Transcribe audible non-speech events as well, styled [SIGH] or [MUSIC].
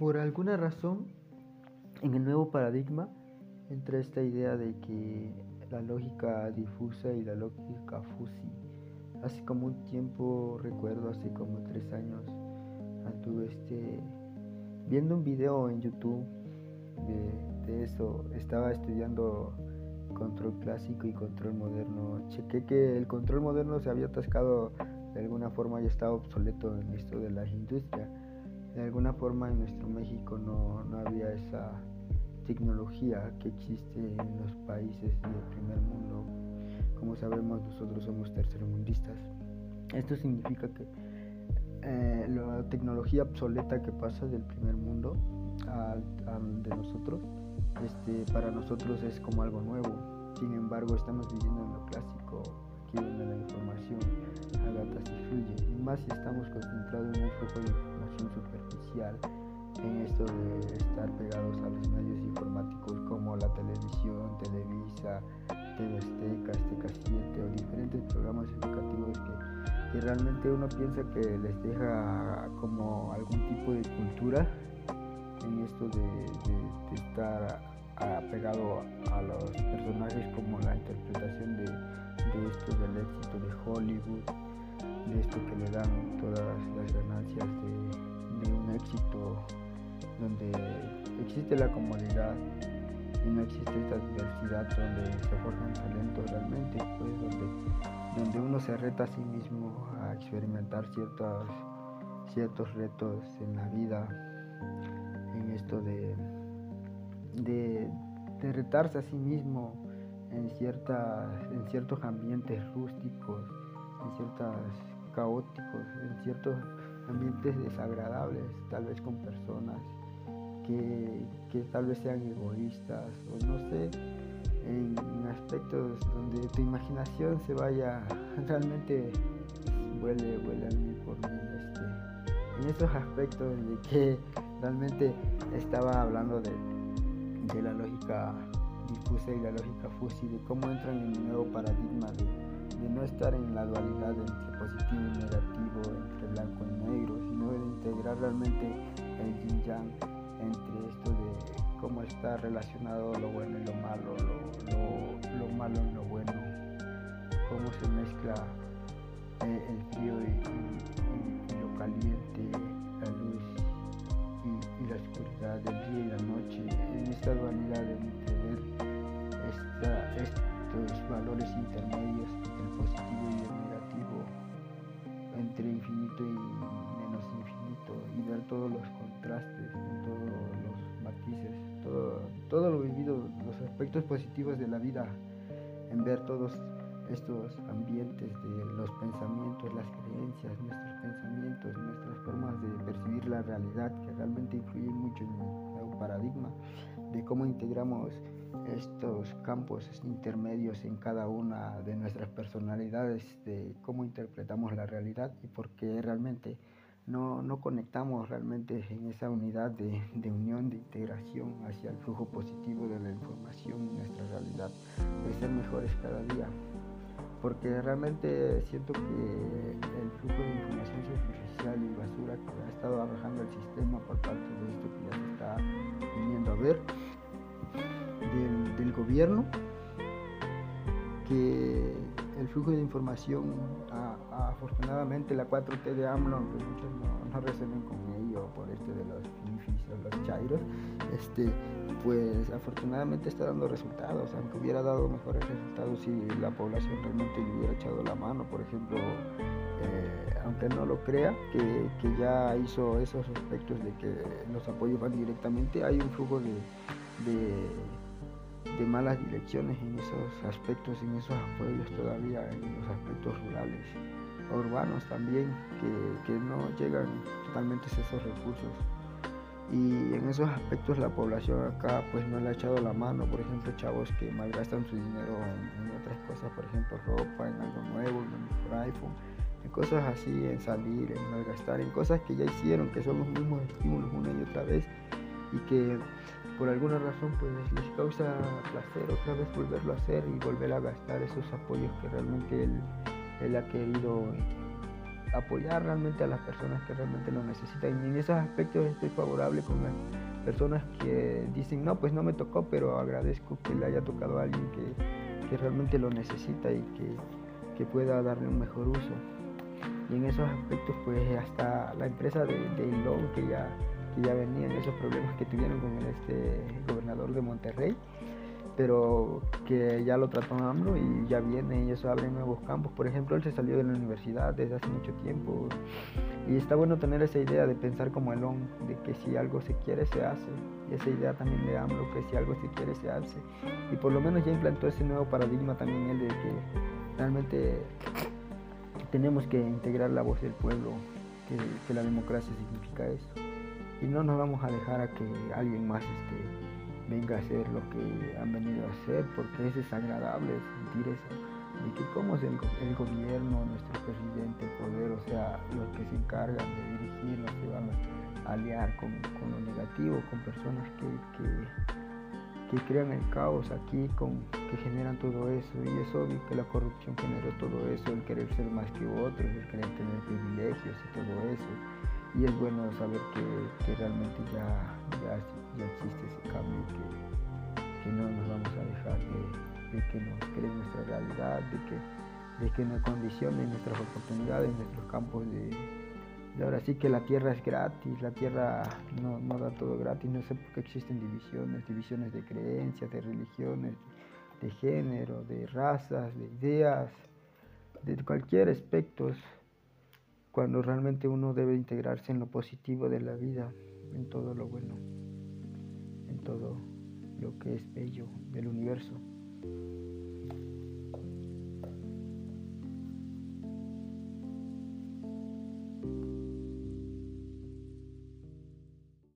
por alguna razón, en el nuevo paradigma entra esta idea de que la lógica difusa y la lógica fusi. Hace como un tiempo, recuerdo, hace como tres años, anduve este, viendo un video en YouTube de, eso. Estaba estudiando control clásico y control moderno. Chequé que el control moderno se había atascado de alguna forma, ya estaba obsoleto en esto de la industria. De alguna forma en nuestro México no, no había esa tecnología que existe en los países del primer mundo. Como sabemos, nosotros somos tercermundistas. Esto significa que eh, la tecnología obsoleta que pasa del primer mundo al, de nosotros, este, para nosotros es como algo nuevo. Sin embargo, estamos viviendo en lo clásico, aquí donde la información agata y fluye. Y más si estamos concentrados en un flujo de información superficial en esto de estar pegados a los medios informáticos como la televisión, Televisa, TV Azteca, Azteca 7 o diferentes programas educativos que, realmente uno piensa que les deja como algún tipo de cultura en esto de, estar apegado a los personajes como la interpretación de, esto del éxito de Hollywood, de esto que le dan todas las ganancias de, de un éxito donde existe la comodidad y no existe esta diversidad donde se forjan talentos realmente, pues donde, donde uno se reta a sí mismo a experimentar ciertos, ciertos retos en la vida, en esto de, de, retarse a sí mismo en, en ciertos ambientes rústicos, en ciertos caóticos, en ciertos ambientes desagradables, tal vez con personas que, tal vez sean egoístas o no sé, en, aspectos donde tu imaginación se vaya [LAUGHS] realmente vuele a mí por mí. Este, en esos aspectos de que realmente estaba hablando de, de la lógica difusa y la lógica fusi, de cómo entran en el nuevo paradigma de, no estar en la dualidad entre positivo y negativo, entre blanco y negro, sino de integrar realmente el yin yang entre esto de cómo está relacionado lo bueno y lo malo, lo, malo y lo bueno, cómo se mezcla eh, el frío y, lo caliente, la luz y, la oscuridad del día y la noche, en esta dualidad de valores intermedios entre el positivo y el negativo, entre infinito y menos infinito, y ver todos los contrastes todo lo vivido, los aspectos positivos de la vida, en ver todos estos ambientes de los pensamientos, las creencias, nuestros pensamientos, nuestras formas de percibir la realidad que realmente influyen mucho en el paradigma, de cómo integramos estos campos intermedios en cada una de nuestras personalidades, de cómo interpretamos la realidad y por qué realmente no, no conectamos realmente en esa unidad de, de, unión, de integración hacia el flujo positivo de la información en nuestra realidad, de ser mejores cada día. Porque realmente siento que el flujo de información superficial y basura que ha estado arrojando el sistema por parte de esto que ya se está viniendo a ver, del, gobierno, que el flujo de información, afortunadamente la 4T de AMLO, aunque muchos no, no con ello por este de los fifis o los chairos, este, pues afortunadamente está dando resultados, aunque hubiera dado mejores resultados si la población realmente le hubiera echado la mano, por ejemplo, eh, aunque no lo crea, que, ya hizo esos aspectos de que los apoyos van directamente, hay un flujo de malas direcciones en esos aspectos, en esos apoyos todavía, en los aspectos rurales, urbanos también, que, no llegan totalmente esos recursos. Y en esos aspectos la población acá pues no le ha echado la mano, por ejemplo chavos que malgastan su dinero en, otras cosas, por ejemplo ropa, en algo nuevo, en un iPhone, en cosas así, en salir, en malgastar, en cosas que ya hicieron, que son los mismos estímulos una y otra vez y que por alguna razón pues les causa placer otra vez volverlo a hacer y volver a gastar esos apoyos que realmente él, ha querido apoyar realmente a las personas que realmente lo necesitan. Y en esos aspectos estoy favorable con las personas que dicen, no, pues no me tocó, pero agradezco que le haya tocado a alguien que, que realmente lo necesita y que, que, pueda darle un mejor uso. Y en esos aspectos, pues hasta la empresa de, de que ya, que ya venían esos problemas que tuvieron con este gobernador de Monterrey, pero que ya lo trató AMLO y ya viene y eso abre nuevos campos. Por ejemplo, él se salió de la universidad desde hace mucho tiempo y está bueno tener esa idea de pensar como el hombre, de que si algo se quiere se hace. Y esa idea también de AMLO, que si algo se quiere se hace. Y por lo menos ya implantó ese nuevo paradigma también él de que realmente tenemos que integrar la voz del pueblo, que la democracia significa eso. Y no nos vamos a dejar a que alguien más esté venga a hacer lo que han venido a hacer, porque es desagradable sentir eso, de que como es el, gobierno, nuestro presidente, el poder, o sea, los que se encargan de dirigirnos, se van a aliar con, lo negativo, con personas que, que, crean el caos aquí, con, que generan todo eso, y es obvio que la corrupción generó todo eso, el querer ser más que otros, el querer tener privilegios y todo eso y es bueno saber que, realmente ya, ya, existe ese cambio, que, que, no nos vamos a dejar de, que nos creen nuestra realidad, de que, de que nos condicionen nuestras oportunidades, nuestros campos de, ahora sí que la tierra es gratis, la tierra no, no, da todo gratis, no sé por qué existen divisiones, divisiones de creencias, de religiones, de género, de razas, de ideas, de cualquier aspecto cuando realmente uno debe integrarse en lo positivo de la vida, en todo lo bueno, en todo lo que es bello del universo.